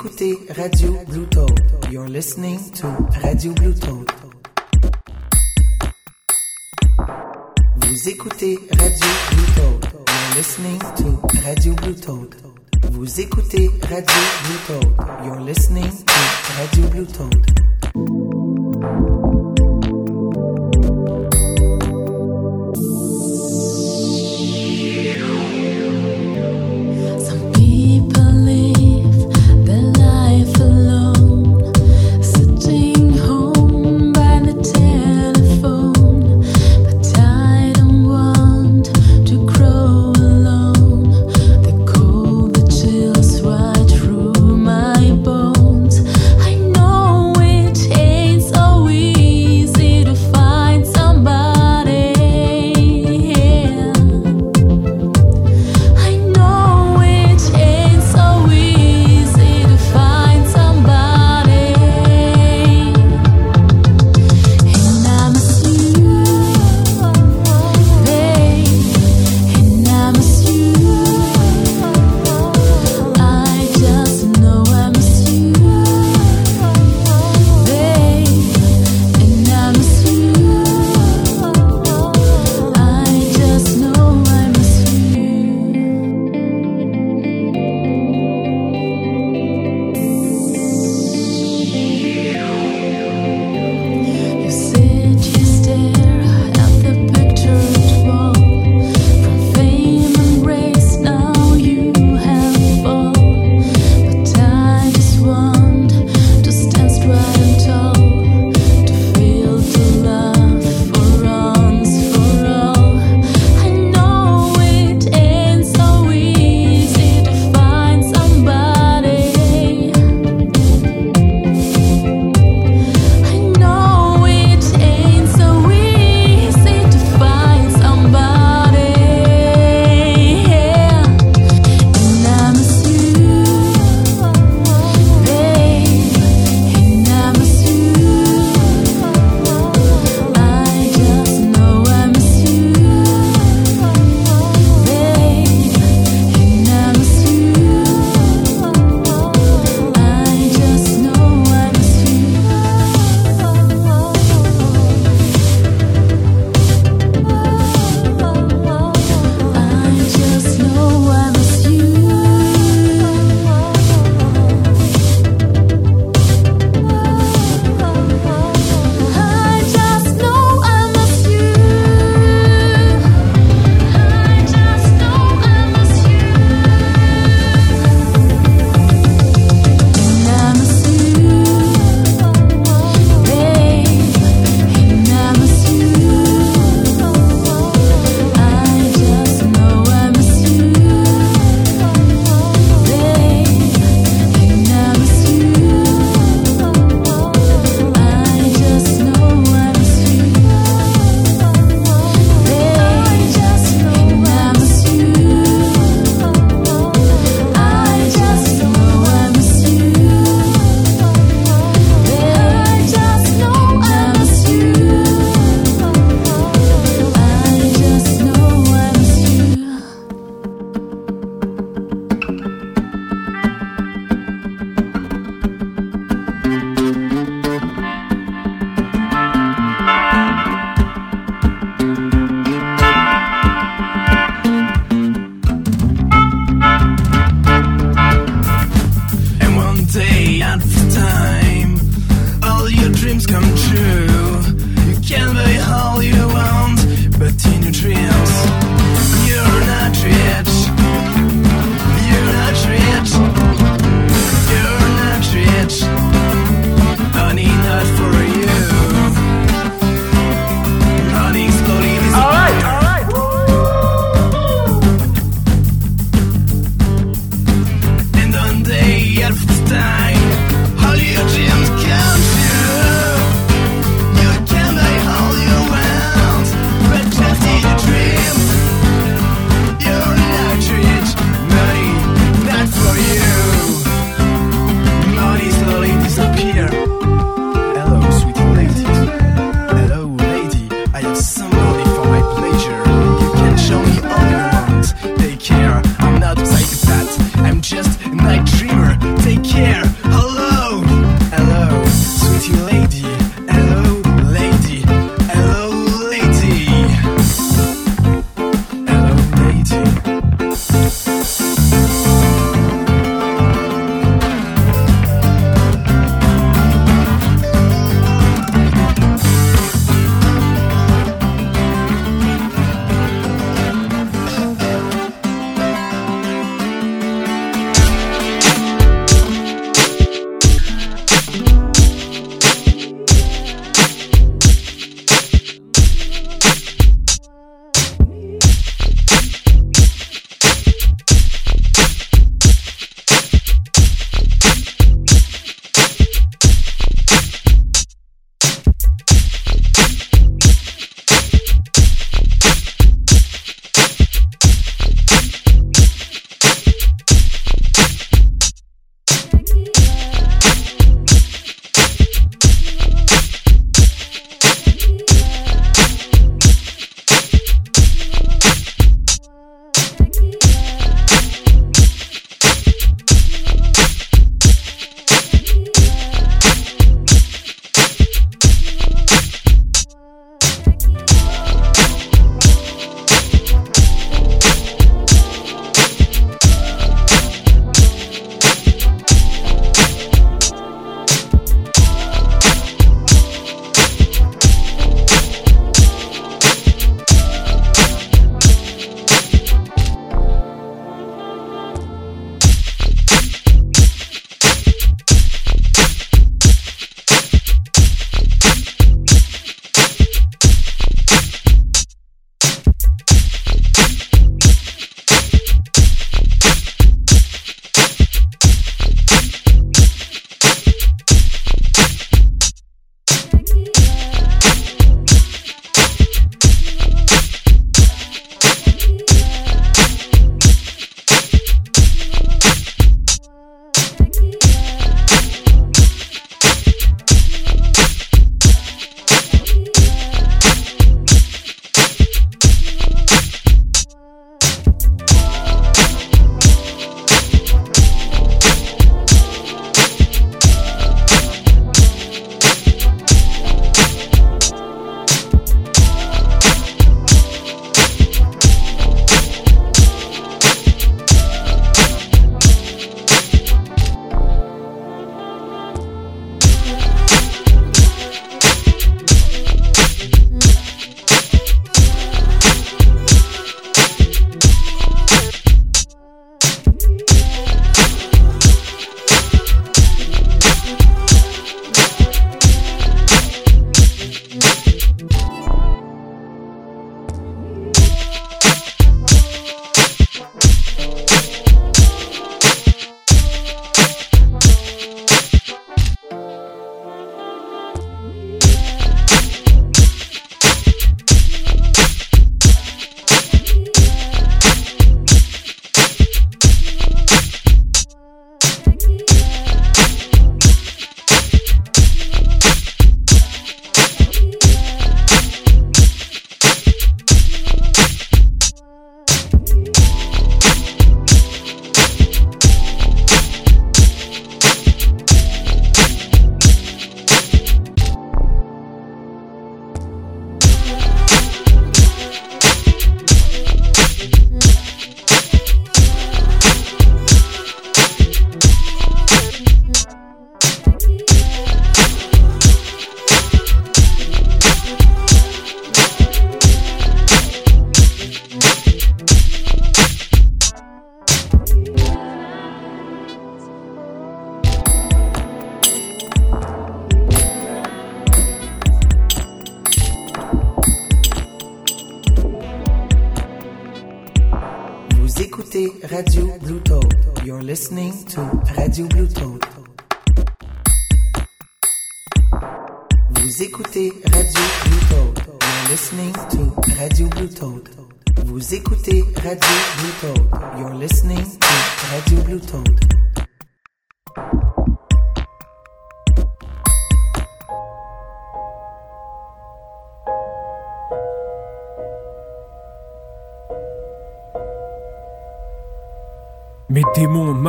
écoutez Radio Blue Toad. You're listening to Radio Blue Toad. Vous écoutez Radio Blue Toad. You're listening to Radio Blue Toad. Vous écoutez Radio Blue Toad. You're listening to Radio Blue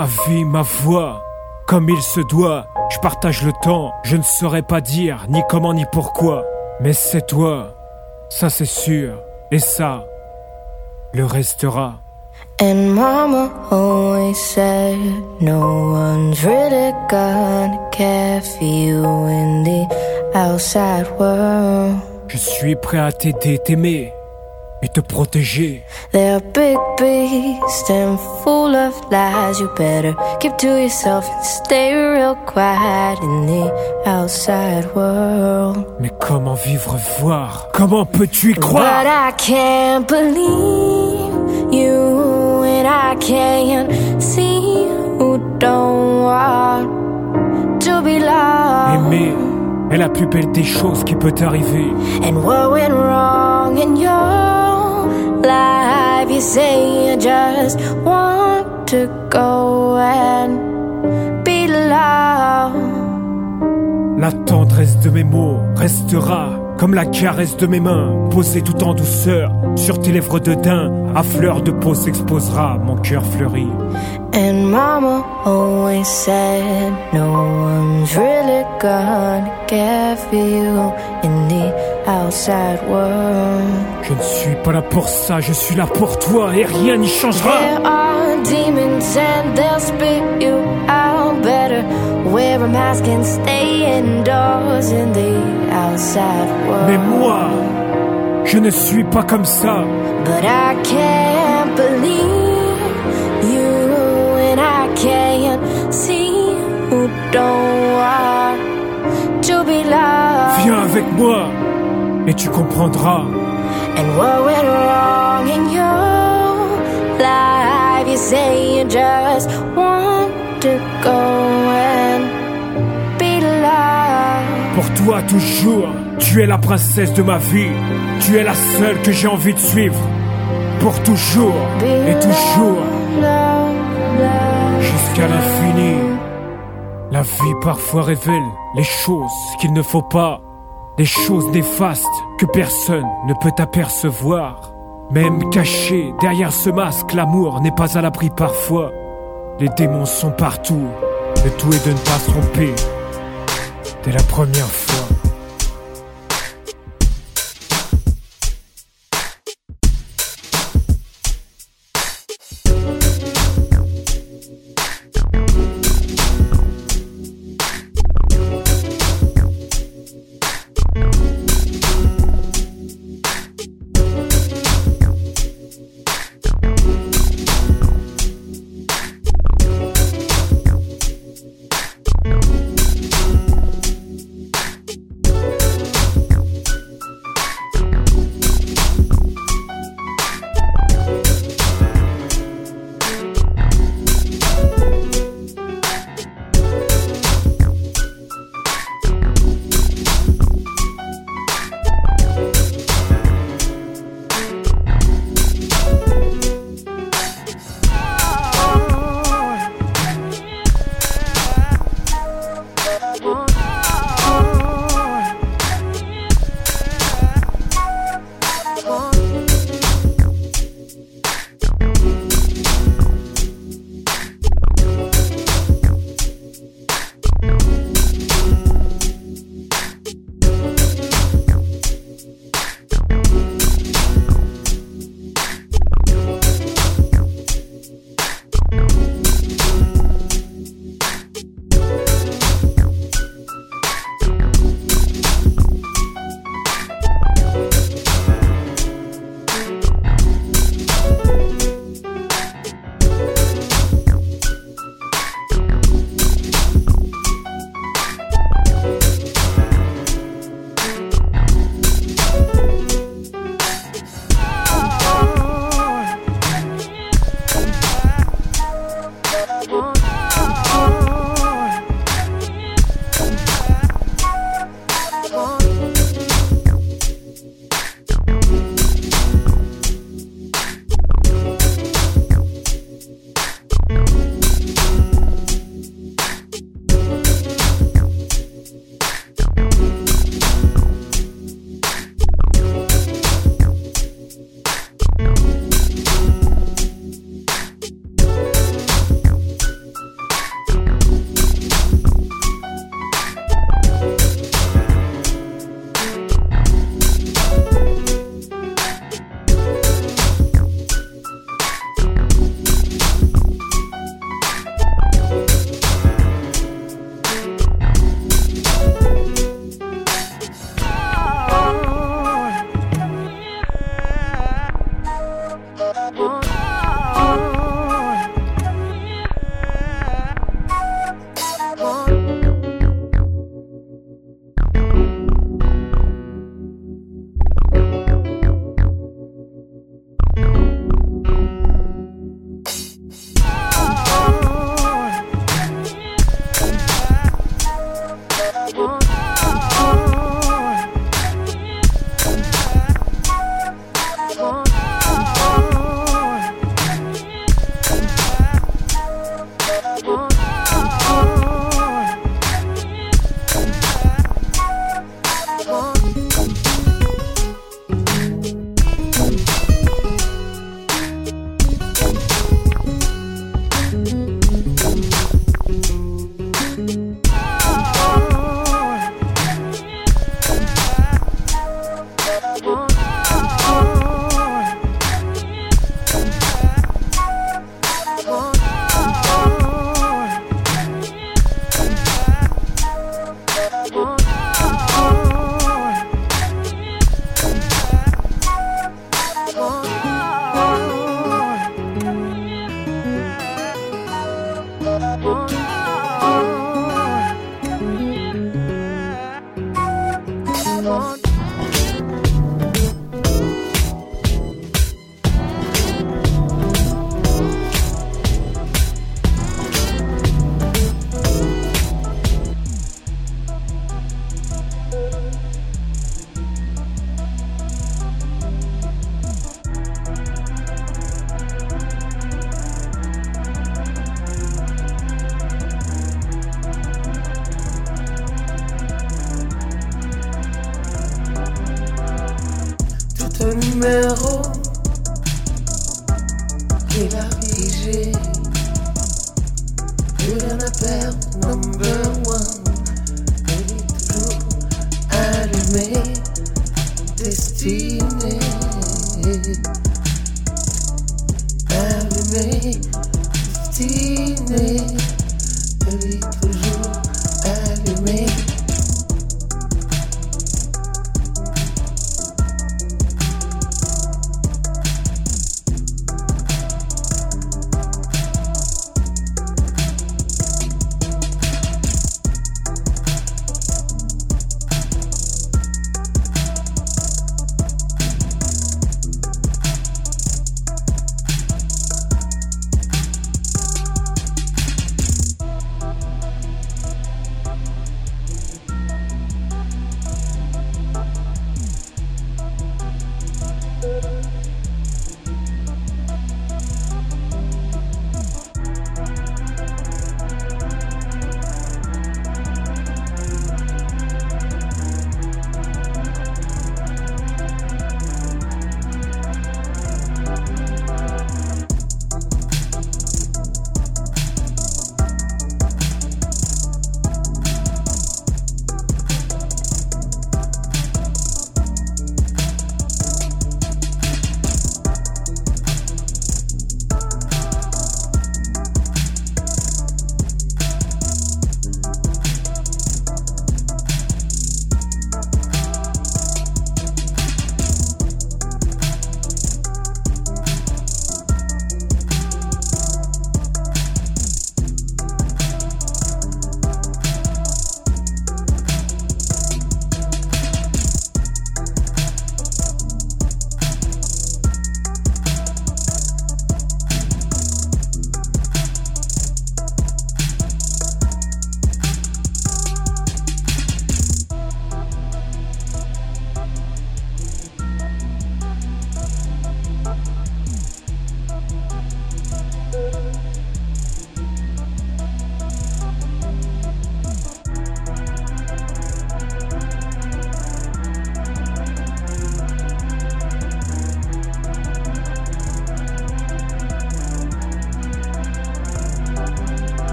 ma vie, ma voix, comme il se doit, je partage le temps, je ne saurais pas dire ni comment ni pourquoi, mais c'est toi, ça c'est sûr, et ça, le restera. And mama always said no one's really gonna care for you in the outside world. Je suis prêt à t'aider, t'aimer et te protéger. They're big beasts and full of lies. You better keep to yourself and stay real quiet in the outside world. Mais comment vivre, voir? Comment peux-tu y But croire I can't believe you, and I can't see who don't want to be loved. Aimer est la plus belle des choses qui peut t'arriver. And what went wrong in your life? You say you just want to go and be loved. La tendresse de mes mots restera comme la caresse de mes mains, posée tout en douceur sur tes lèvres de daim. À fleur de peau s'exposera mon cœur fleuri. And mama always said no one's really gonna care for you in the outside world. Je ne suis pas là pour ça, je suis là pour toi et rien n'y changera. There are demons and they'll spit you out Mais moi, je ne suis pas comme ça. But I can't believe you, and I can't see who don't want to be loved. Viens avec moi et tu comprendras. And what went wrong in your life? You say you just want to go toi toujours, tu es la princesse de ma vie. Tu es la seule que j'ai envie de suivre. Pour toujours et toujours, jusqu'à l'infini. La vie parfois révèle les choses qu'il ne faut pas, des choses néfastes que personne ne peut apercevoir. Même caché derrière ce masque, l'amour n'est pas à l'abri parfois. Les démons sont partout, le tout est de ne pas se tromper dès la première fois.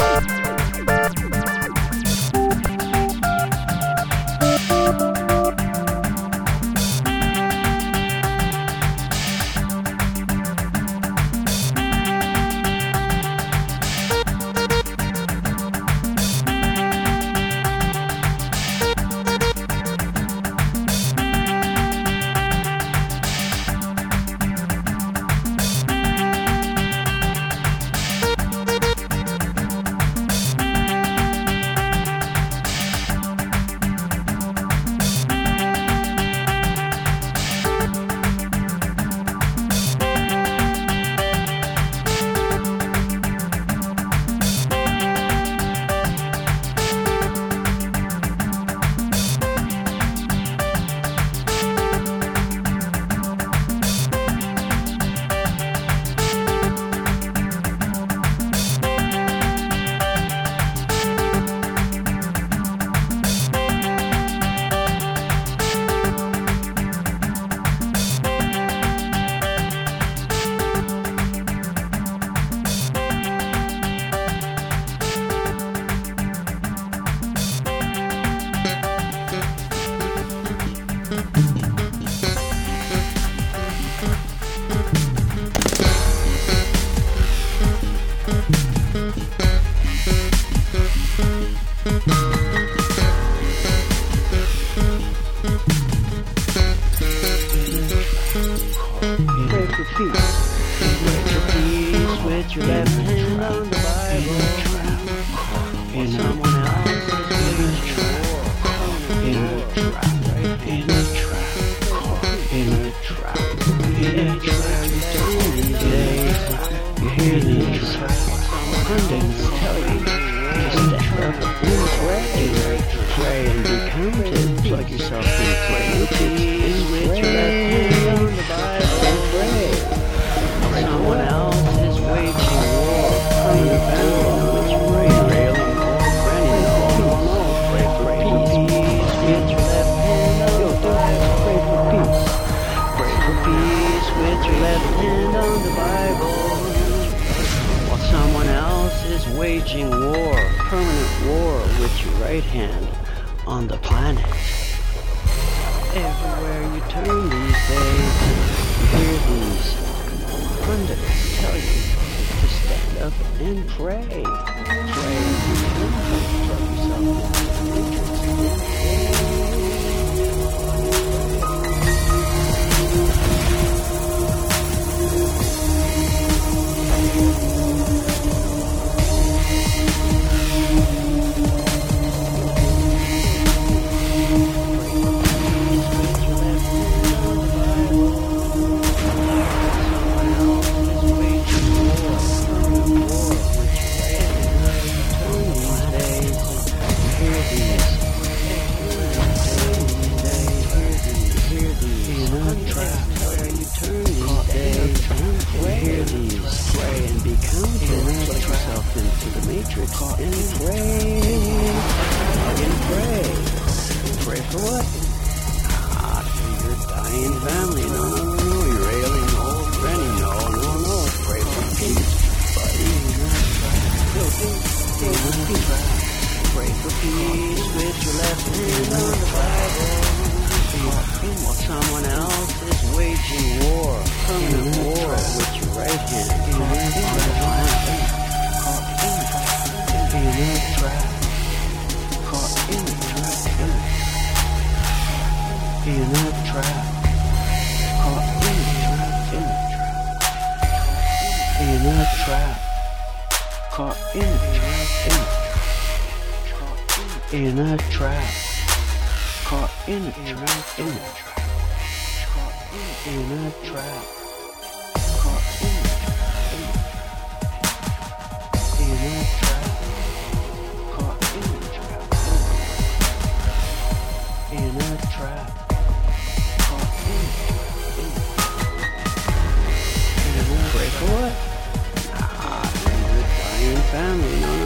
Bye. everything I'm Bible. and pray. be counted, put yourself into the matrix and pray. Fucking pray. Pray for what? Ah, for your dying family. No, no, no, no. Your ailing old granny. No, no, no. Pray for peace, buddy. Pray for peace with your left hand on the Bible while someone else is waging war, coming to war with Caught in a trap. Caught in a trap. Caught in Caught in a trap, caught in a trap, in a trap, in a trap. family, you know.